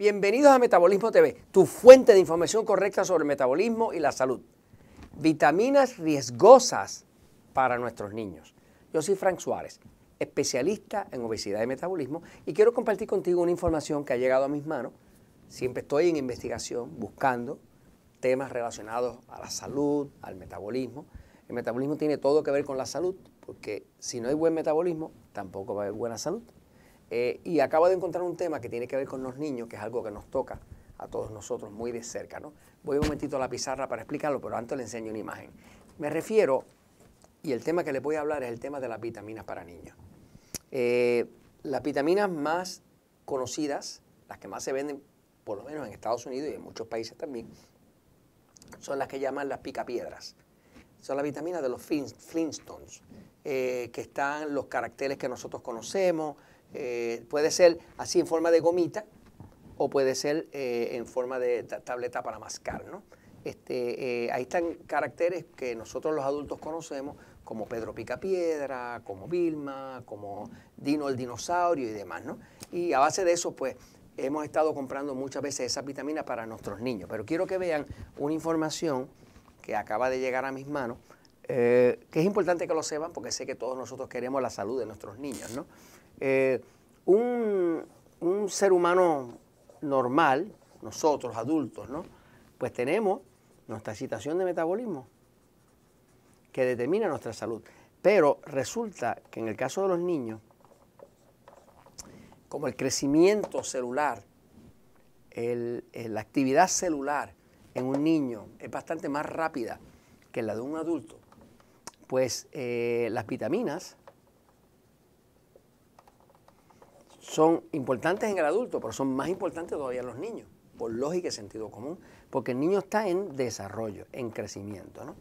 Bienvenidos a Metabolismo TV, tu fuente de información correcta sobre el metabolismo y la salud. Vitaminas riesgosas para nuestros niños. Yo soy Frank Suárez, especialista en obesidad y metabolismo, y quiero compartir contigo una información que ha llegado a mis manos. Siempre estoy en investigación, buscando temas relacionados a la salud, al metabolismo. El metabolismo tiene todo que ver con la salud, porque si no hay buen metabolismo, tampoco va a haber buena salud. Eh, y acabo de encontrar un tema que tiene que ver con los niños, que es algo que nos toca a todos nosotros muy de cerca. ¿no? Voy un momentito a la pizarra para explicarlo, pero antes le enseño una imagen. Me refiero, y el tema que les voy a hablar es el tema de las vitaminas para niños. Eh, las vitaminas más conocidas, las que más se venden, por lo menos en Estados Unidos y en muchos países también, son las que llaman las picapiedras. Son las vitaminas de los Flintstones, eh, que están los caracteres que nosotros conocemos, eh, puede ser así en forma de gomita o puede ser eh, en forma de tableta para mascar, ¿no? Este, eh, ahí están caracteres que nosotros los adultos conocemos, como Pedro Picapiedra, como Vilma, como Dino el dinosaurio y demás, ¿no? Y a base de eso, pues, hemos estado comprando muchas veces esas vitaminas para nuestros niños. Pero quiero que vean una información que acaba de llegar a mis manos, que es importante que lo sepan porque sé que todos nosotros queremos la salud de nuestros niños, ¿no? Eh, un, ser humano normal, nosotros adultos, ¿no? Pues tenemos nuestra situación de metabolismo que determina nuestra salud. Pero resulta que en el caso de los niños, como el crecimiento celular, la actividad celular en un niño es bastante más rápida que la de un adulto, pues las vitaminas son importantes en el adulto, pero son más importantes todavía en los niños, por lógica y sentido común, porque el niño está en desarrollo, en crecimiento, ¿no?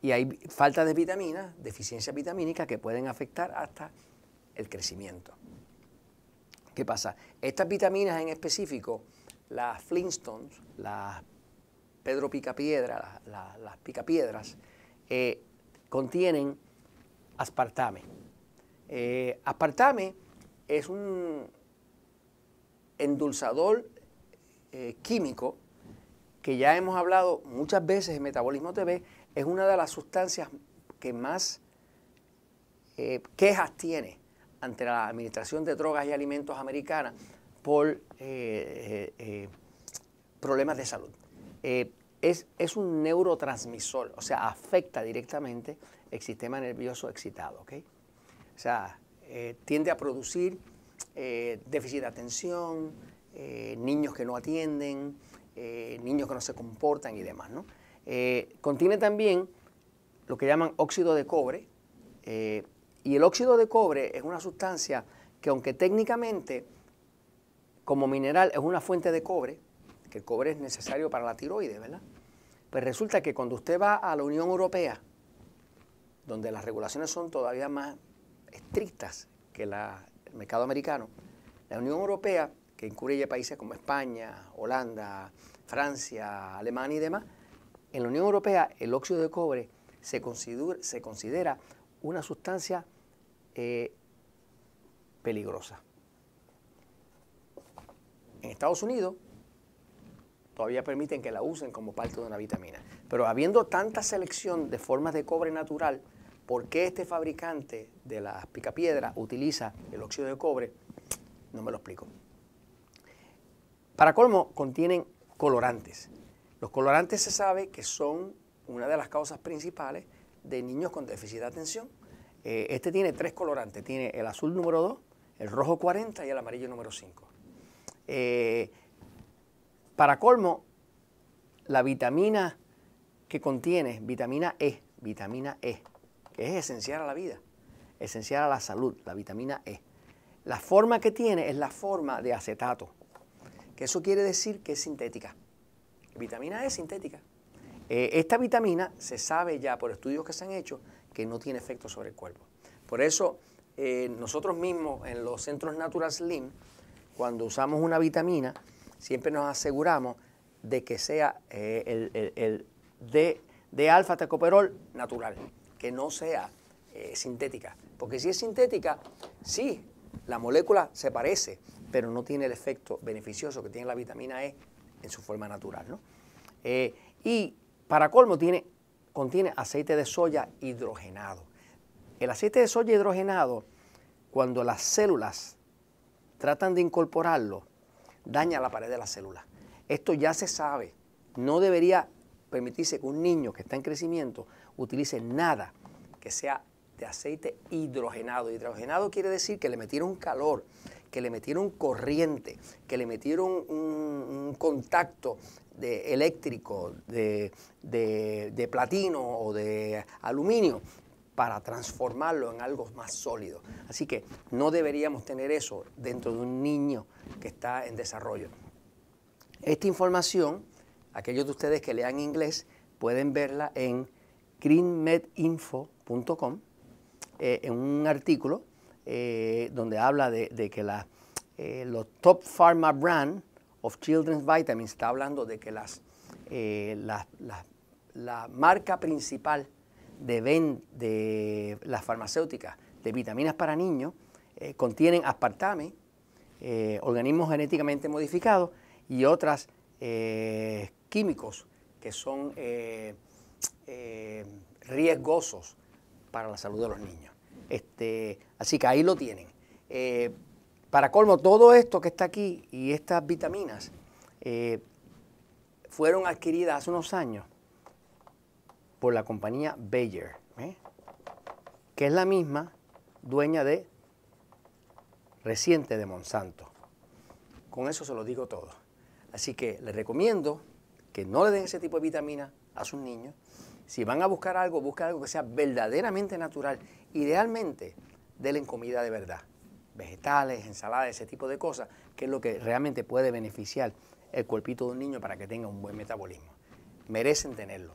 Y hay falta de vitaminas, deficiencias vitamínicas que pueden afectar hasta el crecimiento. ¿Qué pasa? Estas vitaminas en específico, las Flintstones, las Pedro Picapiedra, las Picapiedras, eh, contienen aspartame. Eh, aspartame es un endulzador eh, químico que ya hemos hablado muchas veces en Metabolismo TV, es una de las sustancias que más eh, quejas tiene ante la Administración de Drogas y Alimentos Americana por problemas de salud. Es, es, un neurotransmisor, o sea, afecta directamente el sistema nervioso excitado. ¿ok? O sea, eh, tiende a producir eh, déficit de atención, eh, niños que no atienden, niños que no se comportan y demás. contiene también lo que llaman óxido de cobre, y el óxido de cobre es una sustancia que aunque técnicamente como mineral es una fuente de cobre, el cobre es necesario para la tiroides, ¿verdad? Pues resulta que cuando usted va a la Unión Europea, donde las regulaciones son todavía más estrictas que el mercado americano, la Unión Europea, que incluye países como España, Holanda, Francia, Alemania y demás, en la Unión Europea el óxido de cobre se considera, se considera una sustancia eh, peligrosa. En Estados Unidos todavía permiten que la usen como parte de una vitamina. Pero habiendo tanta selección de formas de cobre natural, ¿Por qué este fabricante de las picapiedras utiliza el óxido de cobre? No me lo explico. Para colmo, contienen colorantes. Los colorantes se sabe que son una de las causas principales de niños con déficit de atención. Eh, este tiene tres colorantes. Tiene el azul número 2, el rojo 40 y el amarillo número 5. Eh, para colmo, la vitamina que contiene, vitamina E, vitamina E, que es esencial a la vida, esencial a la salud, la vitamina E. La forma que tiene es la forma de acetato, que eso quiere decir que es sintética. Vitamina E es sintética. Eh, esta vitamina se sabe ya por estudios que se han hecho que no tiene efecto sobre el cuerpo. Por eso eh, nosotros mismos en los centros Natural Slim, cuando usamos una vitamina, siempre nos aseguramos de que sea eh, el, el, de, de alfa tecoperol natural que no sea eh, sintética. Porque si es sintética, sí, la molécula se parece, pero no tiene el efecto beneficioso que tiene la vitamina E en su forma natural. Eh, y para colmo tiene, contiene aceite de soya hidrogenado. El aceite de soya hidrogenado, cuando las células tratan de incorporarlo, daña la pared de la célula. Esto ya se sabe. No debería permitirse que un niño que está en crecimiento utilice nada que sea de aceite hidrogenado. Hidrogenado quiere decir que le metieron calor, que le metieron corriente, que le metieron un, contacto de eléctrico, de, de, platino o de aluminio para transformarlo en algo más sólido. Así que no deberíamos tener eso dentro de un niño que está en desarrollo. Esta información, aquellos de ustedes que lean inglés, pueden verla en greenmedinfo.com, eh, en un artículo eh, donde habla de, que la, eh, los top pharma brand of children's vitamins está hablando de que las, la, marca principal de, ven, de las farmacéuticas de vitaminas para niños contienen aspartame, organismos genéticamente modificados y otros químicos que son eh, riesgosos para la salud de los niños. Este, así que ahí lo tienen. Eh, para colmo, todo esto que está aquí y estas vitaminas eh, fueron adquiridas hace unos años por la compañía Bayer, que es la misma dueña de reciente de Monsanto. Con eso se lo digo todo. Así que les recomiendo que no le den ese tipo de vitaminas a sus niños si van a buscar algo, busquen algo que sea verdaderamente natural. Idealmente, denle comida de verdad. Vegetales, ensaladas, ese tipo de cosas, que es lo que realmente puede beneficiar el cuerpito de un niño para que tenga un buen metabolismo. Merecen tenerlo.